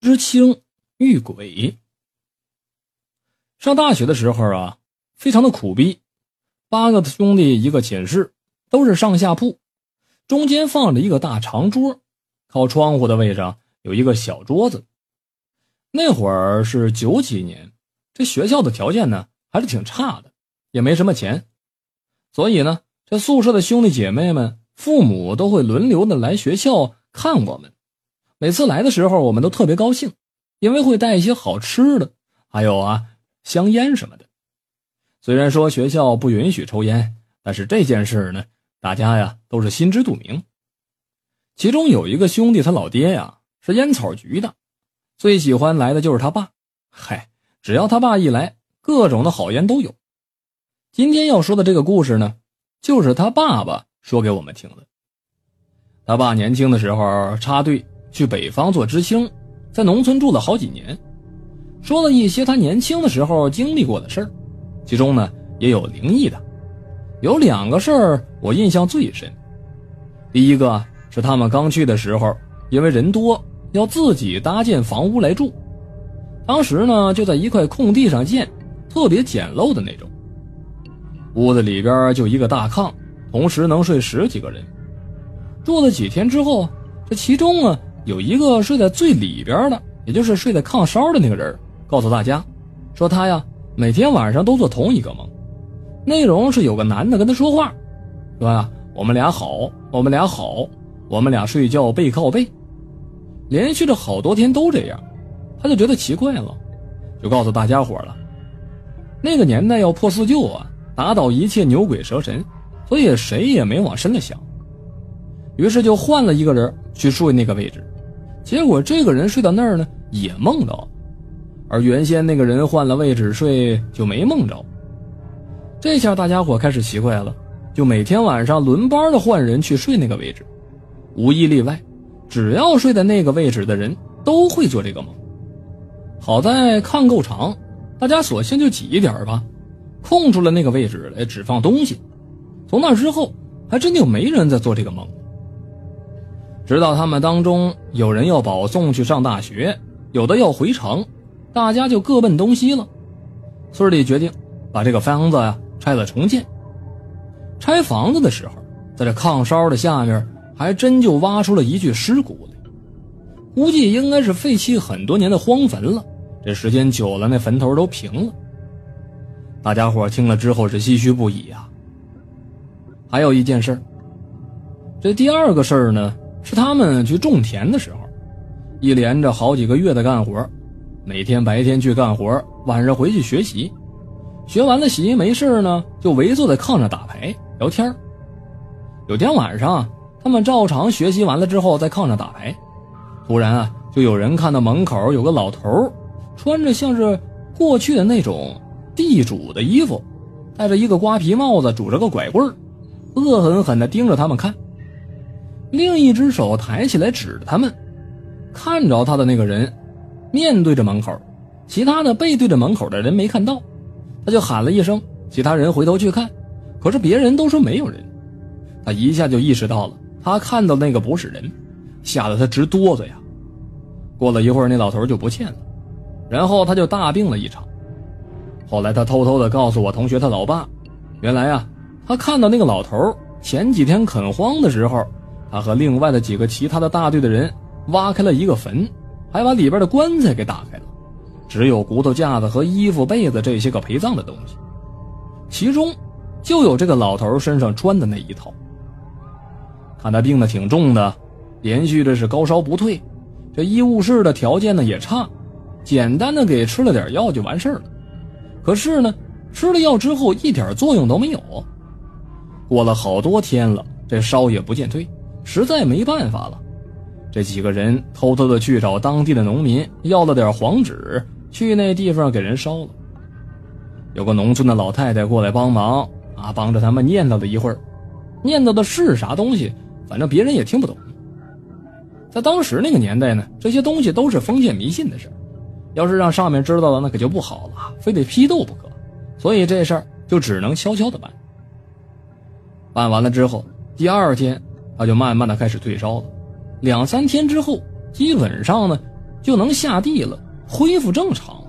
知青遇鬼。上大学的时候啊，非常的苦逼。八个兄弟一个寝室，都是上下铺，中间放着一个大长桌，靠窗户的位置有一个小桌子。那会儿是九几年，这学校的条件呢还是挺差的，也没什么钱，所以呢，这宿舍的兄弟姐妹们父母都会轮流的来学校看我们。每次来的时候，我们都特别高兴，因为会带一些好吃的，还有啊香烟什么的。虽然说学校不允许抽烟，但是这件事呢，大家呀都是心知肚明。其中有一个兄弟，他老爹呀是烟草局的，最喜欢来的就是他爸。嗨，只要他爸一来，各种的好烟都有。今天要说的这个故事呢，就是他爸爸说给我们听的。他爸年轻的时候插队。去北方做知青，在农村住了好几年，说了一些他年轻的时候经历过的事儿，其中呢也有灵异的，有两个事儿我印象最深。第一个是他们刚去的时候，因为人多，要自己搭建房屋来住，当时呢就在一块空地上建，特别简陋的那种，屋子里边就一个大炕，同时能睡十几个人。住了几天之后，这其中啊。有一个睡在最里边的，也就是睡在炕梢的那个人，告诉大家，说他呀每天晚上都做同一个梦，内容是有个男的跟他说话，说呀我们俩好，我们俩好，我们俩睡觉背靠背，连续着好多天都这样，他就觉得奇怪了，就告诉大家伙了，那个年代要破四旧啊，打倒一切牛鬼蛇神，所以谁也没往深了想，于是就换了一个人去睡那个位置。结果这个人睡到那儿呢，也梦到，而原先那个人换了位置睡就没梦着。这下大家伙开始奇怪了，就每天晚上轮班的换人去睡那个位置，无一例外，只要睡在那个位置的人都会做这个梦。好在炕够长，大家索性就挤一点吧，空出了那个位置来只放东西。从那之后，还真就没人再做这个梦。直到他们当中有人要保送去上大学，有的要回城，大家就各奔东西了。村里决定把这个房子呀拆了重建。拆房子的时候，在这炕梢的下面还真就挖出了一具尸骨来，估计应该是废弃很多年的荒坟了。这时间久了，那坟头都平了。大家伙听了之后是唏嘘不已呀。还有一件事这第二个事儿呢。是他们去种田的时候，一连着好几个月的干活，每天白天去干活，晚上回去学习，学完了习没事呢，就围坐在炕上打牌聊天。有天晚上，他们照常学习完了之后，在炕上打牌，突然啊，就有人看到门口有个老头，穿着像是过去的那种地主的衣服，戴着一个瓜皮帽子，拄着个拐棍恶狠狠地盯着他们看。另一只手抬起来指着他们，看着他的那个人，面对着门口，其他的背对着门口的人没看到，他就喊了一声，其他人回头去看，可是别人都说没有人，他一下就意识到了，他看到那个不是人，吓得他直哆嗦呀。过了一会儿，那老头就不见了，然后他就大病了一场。后来他偷偷的告诉我同学他老爸，原来啊，他看到那个老头前几天垦荒的时候。他和另外的几个其他的大队的人挖开了一个坟，还把里边的棺材给打开了，只有骨头架子和衣服被子这些个陪葬的东西，其中就有这个老头身上穿的那一套。看他病的挺重的，连续的是高烧不退，这医务室的条件呢也差，简单的给吃了点药就完事了。可是呢，吃了药之后一点作用都没有，过了好多天了，这烧也不见退。实在没办法了，这几个人偷偷的去找当地的农民要了点黄纸，去那地方给人烧了。有个农村的老太太过来帮忙啊，帮着他们念叨了一会儿，念叨的是啥东西，反正别人也听不懂。在当时那个年代呢，这些东西都是封建迷信的事要是让上面知道了，那可就不好了，非得批斗不可。所以这事儿就只能悄悄的办。办完了之后，第二天。他就慢慢的开始退烧了，两三天之后，基本上呢就能下地了，恢复正常。